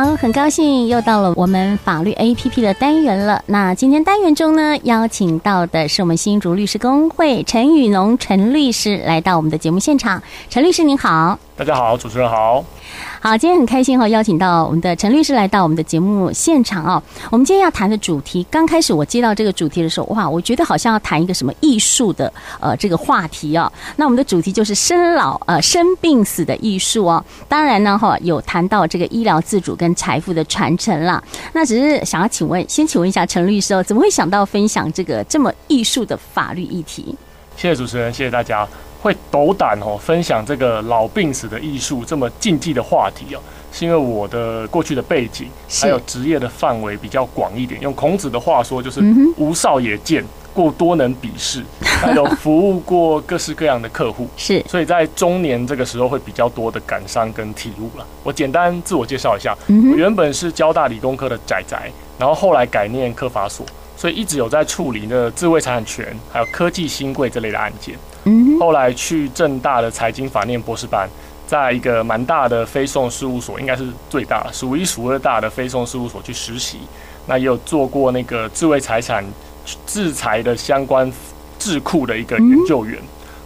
好，很高兴又到了我们法律 APP 的单元了。那今天单元中呢，邀请到的是我们新竹律师工会陈宇农陈律师来到我们的节目现场。陈律师您好，大家好，主持人好。好，今天很开心哈，邀请到我们的陈律师来到我们的节目现场哦。我们今天要谈的主题，刚开始我接到这个主题的时候，哇，我觉得好像要谈一个什么艺术的呃这个话题哦。那我们的主题就是生老呃生病死的艺术哦。当然呢哈，有谈到这个医疗自主跟财富的传承啦。那只是想要请问，先请问一下陈律师哦，怎么会想到分享这个这么艺术的法律议题？谢谢主持人，谢谢大家。会斗胆哦，分享这个老病死的艺术这么禁忌的话题哦，是因为我的过去的背景还有职业的范围比较广一点。用孔子的话说，就是无少也见，过多能鄙视，还有服务过各式各样的客户，是，所以在中年这个时候会比较多的感伤跟体悟了。我简单自我介绍一下，我原本是交大理工科的仔仔，然后后来改念科法所，所以一直有在处理的智慧财产权还有科技新贵这类的案件。嗯，后来去正大的财经法念博士班，在一个蛮大的非讼事务所，应该是最大、数一数二大的非讼事务所去实习。那也有做过那个智慧财产制裁的相关智库的一个研究员，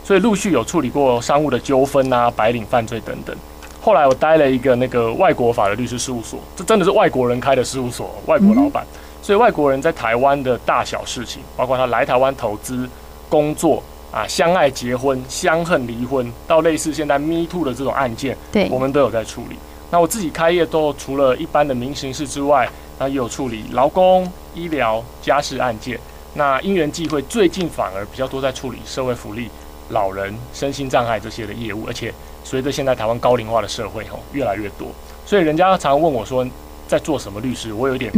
所以陆续有处理过商务的纠纷啊、白领犯罪等等。后来我待了一个那个外国法的律师事务所，这真的是外国人开的事务所，外国老板，所以外国人在台湾的大小事情，包括他来台湾投资、工作。啊，相爱结婚、相恨离婚，到类似现在 Me Too 的这种案件，对，我们都有在处理。那我自己开业都除了一般的民刑事之外，那也有处理劳工、医疗、家事案件。那因缘际会，最近反而比较多在处理社会福利、老人、身心障碍这些的业务。而且随着现在台湾高龄化的社会吼越来越多，所以人家常常问我说。在做什么律师？我有点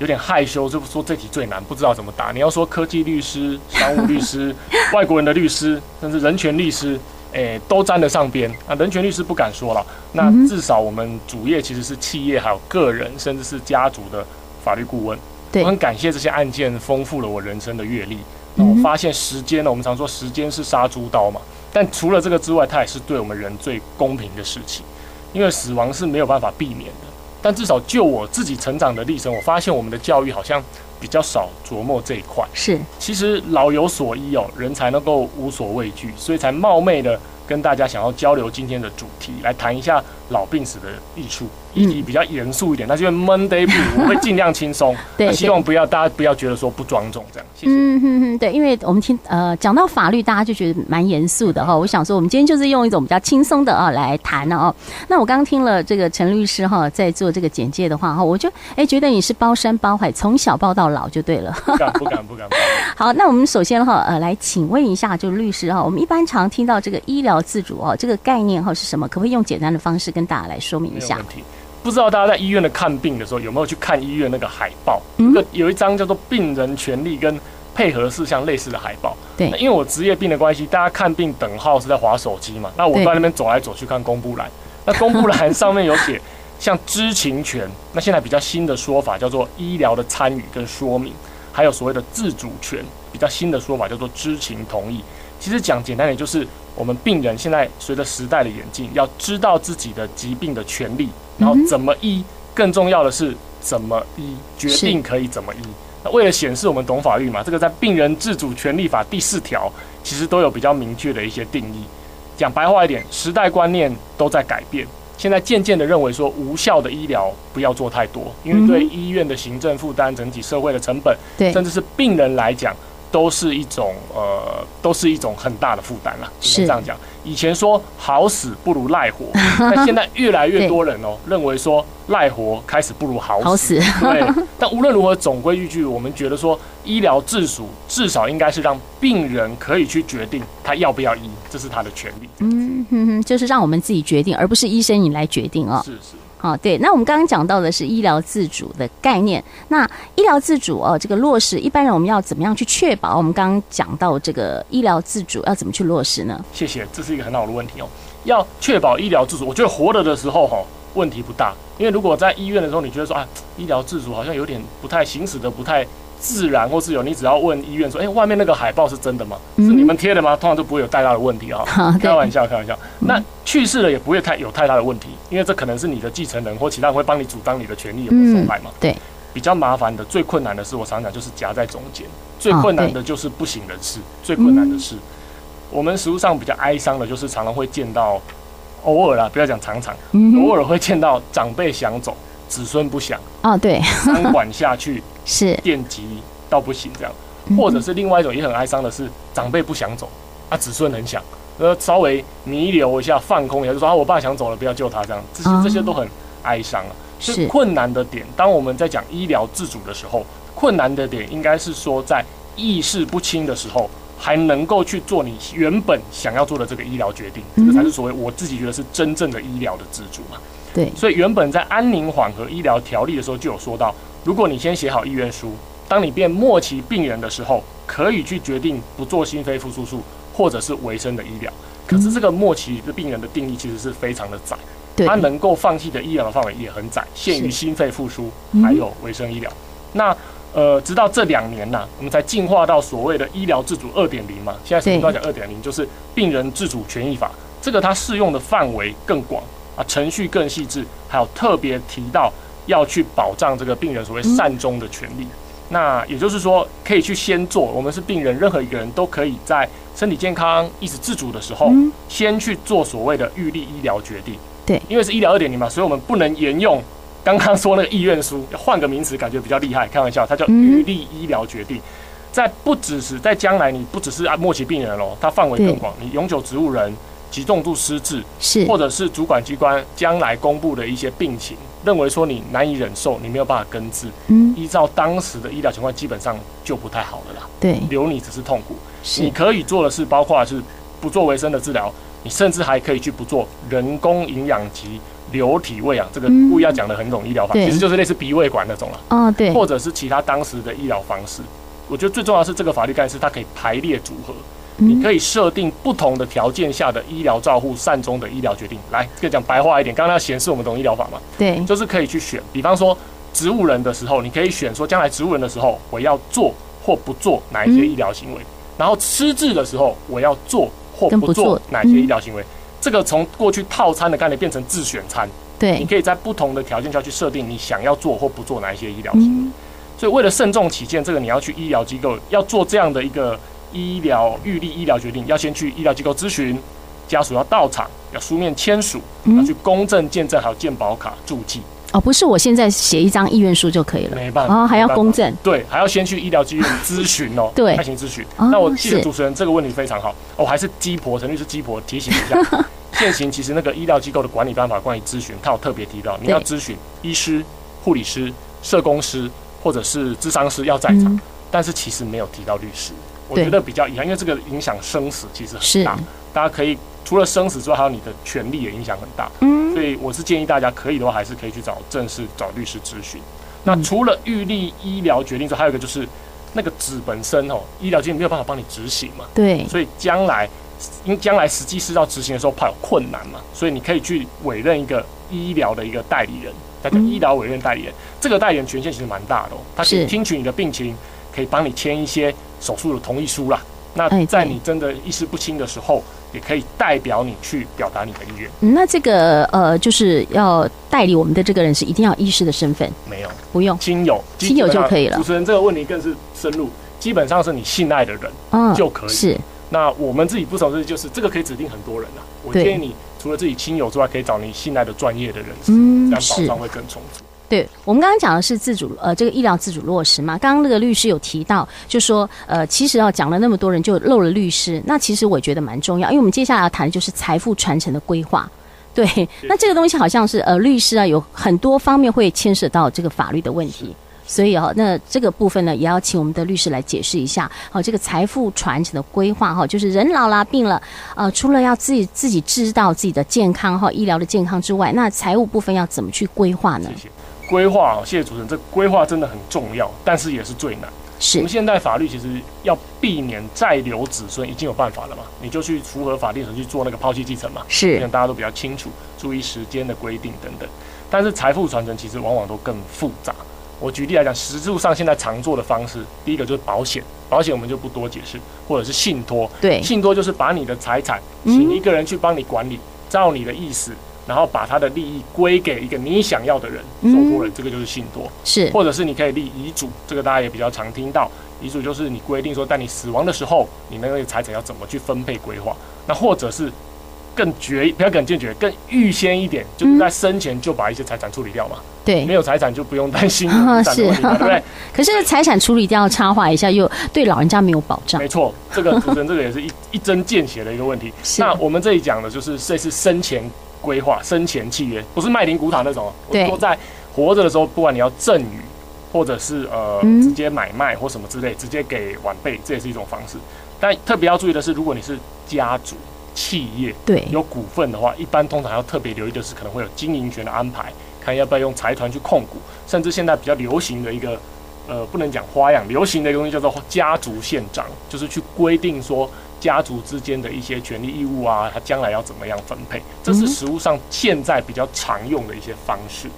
有点害羞，就说这题最难，不知道怎么答。你要说科技律师、商务律师、外国人的律师，甚至人权律师，诶、欸，都沾得上边。那人权律师不敢说了。那至少我们主业其实是企业，还有个人，甚至是家族的法律顾问。我很感谢这些案件丰富了我人生的阅历。那我发现时间呢，我们常说时间是杀猪刀嘛，但除了这个之外，它也是对我们人最公平的事情，因为死亡是没有办法避免的。但至少就我自己成长的历程，我发现我们的教育好像比较少琢磨这一块。是，其实老有所依哦，人才能够无所畏惧，所以才冒昧的跟大家想要交流今天的主题，来谈一下老病死的艺术。议题比较严肃一点，那就 Monday Blue 我会尽量轻松。对，希望不要大家不要觉得说不庄重这样。谢谢。嗯哼哼，对，因为我们听呃讲到法律，大家就觉得蛮严肃的哈。我想说，我们今天就是用一种比较轻松的啊来谈了哦。那我刚刚听了这个陈律师哈在做这个简介的话哈，我就哎觉得你是包山包海，从小包到老就对了。不敢不敢不敢。好，那我们首先哈呃来请问一下，就律师哈，我们一般常听到这个医疗自主哦，这个概念哈是什么？可不可以用简单的方式跟大家来说明一下？不知道大家在医院的看病的时候有没有去看医院那个海报？嗯，有一张叫做“病人权利跟配合事项”类似的海报。对，因为我职业病的关系，大家看病等号是在划手机嘛。那我在那边走来走去看公布栏，那公布栏上面有写 像知情权，那现在比较新的说法叫做医疗的参与跟说明，还有所谓的自主权，比较新的说法叫做知情同意。其实讲简单点，就是我们病人现在随着时代的演进，要知道自己的疾病的权利。然后怎么医，更重要的是怎么医，决定可以怎么医。那为了显示我们懂法律嘛，这个在《病人自主权利法》第四条其实都有比较明确的一些定义。讲白话一点，时代观念都在改变，现在渐渐的认为说无效的医疗不要做太多，因为对医院的行政负担、整体社会的成本，甚至是病人来讲，都是一种呃，都是一种很大的负担了。是这样讲。以前说好死不如赖活，但现在越来越多人哦认为说赖活开始不如好死。好死对，但无论如何，总归一句，我们觉得说医疗自主至少应该是让病人可以去决定他要不要医，这是他的权利。嗯哼哼，就是让我们自己决定，而不是医生你来决定哦。是是。好，对，那我们刚刚讲到的是医疗自主的概念。那医疗自主哦，这个落实，一般人我们要怎么样去确保？我们刚刚讲到这个医疗自主要怎么去落实呢？谢谢，这是一个很好的问题哦。要确保医疗自主，我觉得活着的时候哈、问题不大。因为如果在医院的时候，你觉得说啊，医疗自主好像有点不太行使的不太自然或是有，你只要问医院说，哎、欸，外面那个海报是真的吗？是你们贴的吗？通常都不会有太大的问题啊。开玩笑，开玩笑。那去世了也不会太有太大的问题，因为这可能是你的继承人或其他人会帮你主张你的权利有没有受害嘛。对。比较麻烦的、最困难的是，我常常讲就是夹在中间。最困难的就是不省人事。最困难的是，我们实物上比较哀伤的，就是常常会见到，偶尔啦，不要讲常常，偶尔会见到长辈想走。子孙不想哦，对，三管下去是。电击到不行这样，或者是另外一种也很哀伤的是长辈不想走啊，子孙很想，呃，稍微弥留一下放空一下，就说啊，我爸想走了，不要救他这样，这些这些都很哀伤啊。是。困难的点，当我们在讲医疗自主的时候，困难的点应该是说在意识不清的时候，还能够去做你原本想要做的这个医疗决定，这个才是所谓我自己觉得是真正的医疗的自主嘛。对，所以原本在安宁缓和医疗条例的时候就有说到，如果你先写好意愿书，当你变末期病人的时候，可以去决定不做心肺复苏术或者是维生的医疗。可是这个末期的病人的定义其实是非常的窄，他能够放弃的医疗的范围也很窄，限于心肺复苏还有维生医疗。那呃，直到这两年呢，我们才进化到所谓的医疗自主二点零嘛。现在什么都要讲二点零，就是病人自主权益法，这个它适用的范围更广。啊，程序更细致，还有特别提到要去保障这个病人所谓善终的权利。嗯、那也就是说，可以去先做。我们是病人，任何一个人都可以在身体健康、意识自主的时候，嗯、先去做所谓的预立医疗决定。对，因为是医疗二点零嘛，所以我们不能沿用刚刚说那个意愿书，要换个名词，感觉比较厉害。开玩笑，它叫预立医疗决定。嗯、在不只是在将来，你不只是啊末期病人喽，它范围更广，你永久植物人。极重度失智，是或者是主管机关将来公布的一些病情，认为说你难以忍受，你没有办法根治，嗯，依照当时的医疗情况，基本上就不太好了啦。对，留你只是痛苦。是，你可以做的是，包括是不做维生的治疗，你甚至还可以去不做人工营养及流体喂养，这个故意要讲的很懂医疗法，其实就是类似鼻胃管那种了。哦，对，或者是其他当时的医疗方式。我觉得最重要的是这个法律概念是它可以排列组合。你可以设定不同的条件下的医疗照护善终的医疗决定。来，可以讲白话一点，刚刚要显示我们懂医疗法嘛？对，就是可以去选。比方说，植物人的时候，你可以选说，将来植物人的时候，我要做或不做哪一些医疗行为。然后失智的时候，我要做或不做哪些医疗行为。这个从过去套餐的概念变成自选餐。对，你可以在不同的条件下去设定你想要做或不做哪一些医疗行为。所以为了慎重起见，这个你要去医疗机构要做这样的一个。医疗预立医疗决定要先去医疗机构咨询，家属要到场，要书面签署，要去公证见证，还有健保卡注记。哦，不是，我现在写一张意愿书就可以了，没办法，哦，还要公证，对，还要先去医疗机构咨询哦，对，开行咨询。那我记得主持人这个问题非常好，哦，还是鸡婆，陈律师鸡婆提醒一下，现行其实那个医疗机构的管理办法关于咨询，他有特别提到，你要咨询医师、护理师、社工师或者是咨商师要在场，但是其实没有提到律师。我觉得比较遗憾，因为这个影响生死其实很大。大家可以除了生死之外，还有你的权利也影响很大。嗯，所以我是建议大家可以的话，还是可以去找正式找律师咨询。那除了预立医疗决定之外，还有一个就是那个纸本身哦，医疗机构没有办法帮你执行嘛。对。所以将来因将来实际是要执行的时候，怕有困难嘛，所以你可以去委任一个医疗的一个代理人，那个医疗委任代理人。这个代理人权限其实蛮大的哦，他可以听取你的病情，可以帮你签一些。手术的同意书啦，那在你真的意识不清的时候，也可以代表你去表达你的意愿。那这个呃，就是要代理我们的这个人是一定要医师的身份？没有，不用，亲友，亲友就可以了。主持人这个问题更是深入，基本上是你信赖的人，嗯，就可以。是。那我们自己不熟悉，就是这个可以指定很多人啊。我建议你除了自己亲友之外，可以找你信赖的专业的人士，嗯，这样保障会更充足。对，我们刚刚讲的是自主，呃，这个医疗自主落实嘛。刚刚那个律师有提到，就说，呃，其实要讲了那么多人，就漏了律师。那其实我觉得蛮重要，因为我们接下来要谈的就是财富传承的规划。对，那这个东西好像是，呃，律师啊，有很多方面会牵涉到这个法律的问题。所以哦，那这个部分呢，也要请我们的律师来解释一下。好，这个财富传承的规划哈，就是人老了病了，呃，除了要自己自己知道自己的健康哈，医疗的健康之外，那财务部分要怎么去规划呢？谢谢。规划，谢谢主持人。这规划真的很重要，但是也是最难。是。我们现代法律其实要避免再留子孙，已经有办法了嘛？你就去符合法定程序做那个抛弃继承嘛。是。大家都比较清楚，注意时间的规定等等。但是财富传承其实往往都更复杂。我举例来讲，实质上现在常做的方式，第一个就是保险，保险我们就不多解释，或者是信托。对，信托就是把你的财产请一个人去帮你管理，嗯、照你的意思，然后把他的利益归给一个你想要的人，受托人，这个就是信托。是，或者是你可以立遗嘱，这个大家也比较常听到。遗嘱就是你规定说，在你死亡的时候，你那个财产要怎么去分配规划。那或者是更绝，不要更坚决，更预先一点，就是在生前就把一些财产处理掉嘛。对，没有财产就不用担心遗产问题，对不对？可是财产处理掉，插话一下，又对老人家没有保障。没错，这个主持人这个也是一 一针见血的一个问题。那我们这里讲的就是这是生前规划、生前契约，不是卖灵古塔那种。对，说在活着的时候，不管你要赠与。或者是呃直接买卖或什么之类，直接给晚辈，这也是一种方式。但特别要注意的是，如果你是家族企业，对，有股份的话，一般通常要特别留意的是，可能会有经营权的安排，看要不要用财团去控股，甚至现在比较流行的一个呃，不能讲花样，流行的一个东西叫做家族宪章，就是去规定说家族之间的一些权利义务啊，它将来要怎么样分配，这是实物上现在比较常用的一些方式。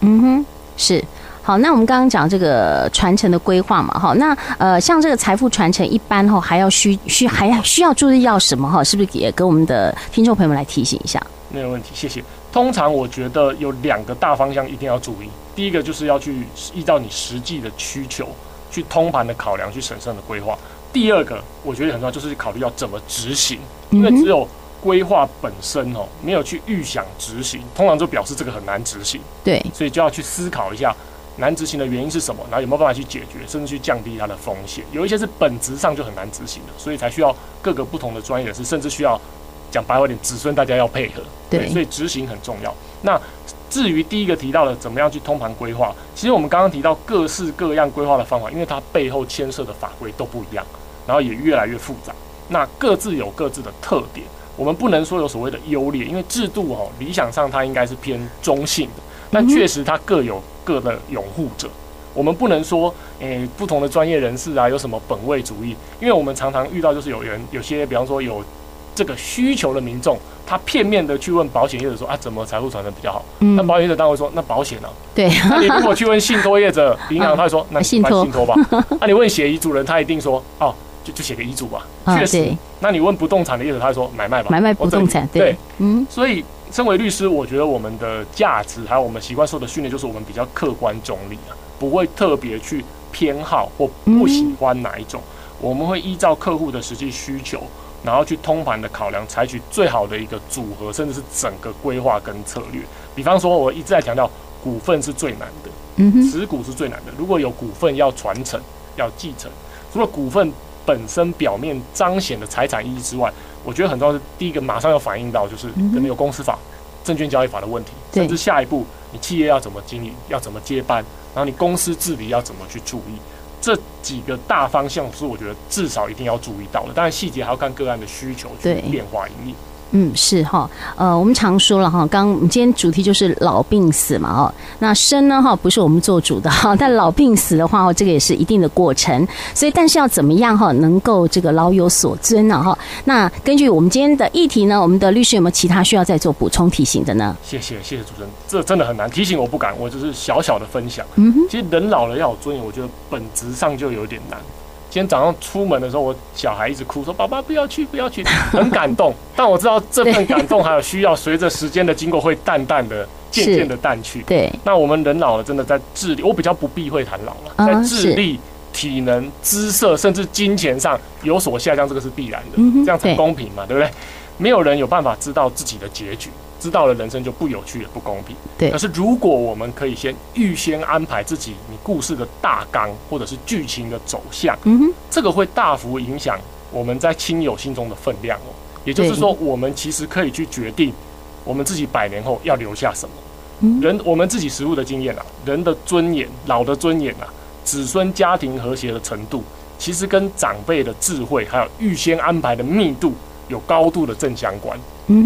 嗯哼，是。好，那我们刚刚讲这个传承的规划嘛，哈，那呃，像这个财富传承，一般哈还要需需还需要注意要什么哈？是不是也跟我们的听众朋友们来提醒一下？没有问题，谢谢。通常我觉得有两个大方向一定要注意，第一个就是要去依照你实际的需求去通盘的考量，去审慎的规划。第二个我觉得很重要，就是考虑要怎么执行，因为只有规划本身哦，没有去预想执行，通常就表示这个很难执行。对，所以就要去思考一下。难执行的原因是什么？然后有没有办法去解决，甚至去降低它的风险？有一些是本质上就很难执行的，所以才需要各个不同的专业人士，甚至需要讲白话点，子孙大家要配合。对，对，所以执行很重要。那至于第一个提到的怎么样去通盘规划，其实我们刚刚提到各式各样规划的方法，因为它背后牵涉的法规都不一样，然后也越来越复杂。那各自有各自的特点，我们不能说有所谓的优劣，因为制度哦，理想上它应该是偏中性的。但确实，它各有各的拥护者。我们不能说，诶、欸，不同的专业人士啊，有什么本位主义？因为我们常常遇到，就是有人有些，比方说有这个需求的民众，他片面的去问保险业者说啊，怎么财富传承比较好？嗯，那保险业者当然会说，那保险呢、啊？对。那你如果去问信托业者，银行 他会说，那信托信托吧。那你问写遗嘱人，他一定说，哦，就就写个遗嘱吧。确实。那你问不动产的业者，他会说买卖吧。买卖不动产，对。嗯，所以。身为律师，我觉得我们的价值还有我们习惯受的训练，就是我们比较客观中立啊，不会特别去偏好或不喜欢哪一种。我们会依照客户的实际需求，然后去通盘的考量，采取最好的一个组合，甚至是整个规划跟策略。比方说，我一直在强调，股份是最难的，嗯，持股是最难的。如果有股份要传承、要继承，除了股份本身表面彰显的财产意义之外，我觉得很重要是第一个，马上要反映到就是可能有公司法、证券交易法的问题，甚至下一步你企业要怎么经营，要怎么接班，然后你公司治理要怎么去注意，这几个大方向是我觉得至少一定要注意到的。当然细节还要看个案的需求去变化营运。嗯，是哈，呃，我们常说了哈，刚我们今天主题就是老病死嘛，哦，那生呢哈不是我们做主的哈，但老病死的话哦，这个也是一定的过程，所以但是要怎么样哈，能够这个老有所尊呢哈？那根据我们今天的议题呢，我们的律师有没有其他需要再做补充提醒的呢？谢谢谢谢主持人，这真的很难提醒，我不敢，我就是小小的分享。嗯哼，其实人老了要有尊严，我觉得本质上就有点难。今天早上出门的时候，我小孩一直哭说：“爸爸不要去，不要去。”很感动，但我知道这份感动还有需要，随着时间的经过会淡淡的、渐渐的淡去。对，那我们人老了，真的在智力，我比较不避讳谈老了，在智力、体能、姿色，甚至金钱上有所下降，这个是必然的，这样才公平嘛，对不对？没有人有办法知道自己的结局。知道了，人生就不有趣也不公平。对。可是如果我们可以先预先安排自己你故事的大纲或者是剧情的走向，嗯哼，这个会大幅影响我们在亲友心中的分量哦。也就是说，我们其实可以去决定我们自己百年后要留下什么。嗯。人我们自己实物的经验啊，人的尊严、老的尊严啊，子孙家庭和谐的程度，其实跟长辈的智慧还有预先安排的密度有高度的正相关。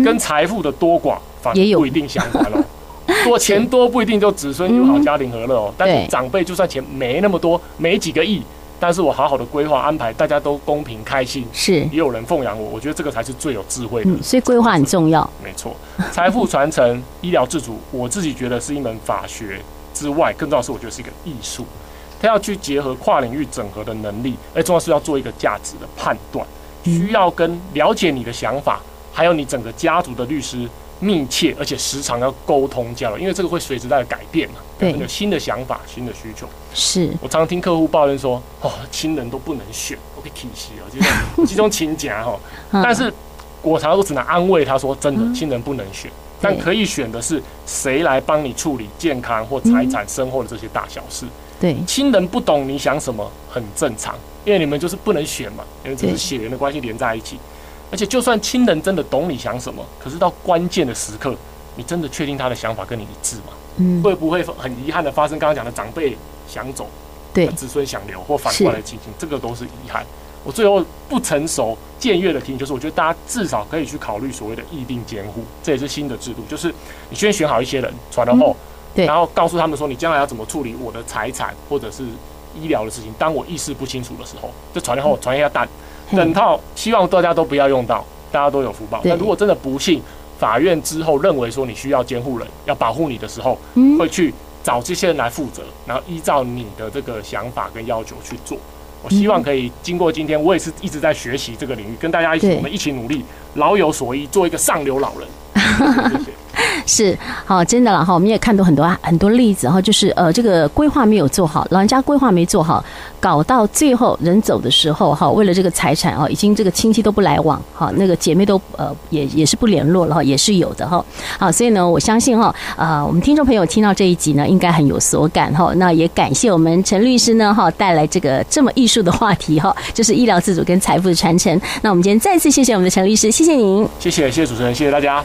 跟财富的多寡反而不一定相关了，多钱多不一定就子孙友好家庭和乐哦。但是长辈就算钱没那么多，没几个亿，但是我好好的规划安排，大家都公平开心，是也有人奉养我，我觉得这个才是最有智慧的。所以规划很重要，没错。财富传承、医疗自主，我自己觉得是一门法学，之外，更重要是，我觉得是一个艺术。他要去结合跨领域整合的能力，而重要是要做一个价值的判断，需要跟了解你的想法，还有你整个家族的律师密切而且时常要沟通交流，因为这个会随时在改变嘛。对，有新的想法、新的需求。是我常常听客户抱怨说：“哦，亲人都不能选，我可以体系哦，就是集中亲家哈。”但是，我常常都只能安慰他说：“真的，亲人不能选。”但可以选的是谁来帮你处理健康或财产、生活的这些大小事。对，亲人不懂你想什么很正常，因为你们就是不能选嘛，因为这是血缘的关系连在一起。而且就算亲人真的懂你想什么，可是到关键的时刻，你真的确定他的想法跟你一致吗？嗯，会不会很遗憾的发生刚刚讲的长辈想走，对，子孙想留或反过来的情形，这个都是遗憾。我最后不成熟僭越的提醒就是，我觉得大家至少可以去考虑所谓的意定监护，这也是新的制度，就是你先选好一些人传了后，对，然后告诉他们说你将来要怎么处理我的财产或者是医疗的事情。当我意识不清楚的时候，就传了后传一下蛋，整套希望大家都不要用到，大家都有福报。那如果真的不幸，法院之后认为说你需要监护人要保护你的时候，会去找这些人来负责，然后依照你的这个想法跟要求去做。我希望可以经过今天，我也是一直在学习这个领域，跟大家一起，我们一起努力，老有所依，做一个上流老人。谢谢。是好，真的了哈。我们也看到很多很多例子哈，就是呃，这个规划没有做好，老人家规划没做好，搞到最后人走的时候哈，为了这个财产啊，已经这个亲戚都不来往哈，那个姐妹都呃也也是不联络了哈，也是有的哈。好，所以呢，我相信哈，呃，我们听众朋友听到这一集呢，应该很有所感哈。那也感谢我们陈律师呢哈，带来这个这么艺术的话题哈，就是医疗自主跟财富的传承。那我们今天再次谢谢我们的陈律师，谢谢您，谢谢谢谢主持人，谢谢大家。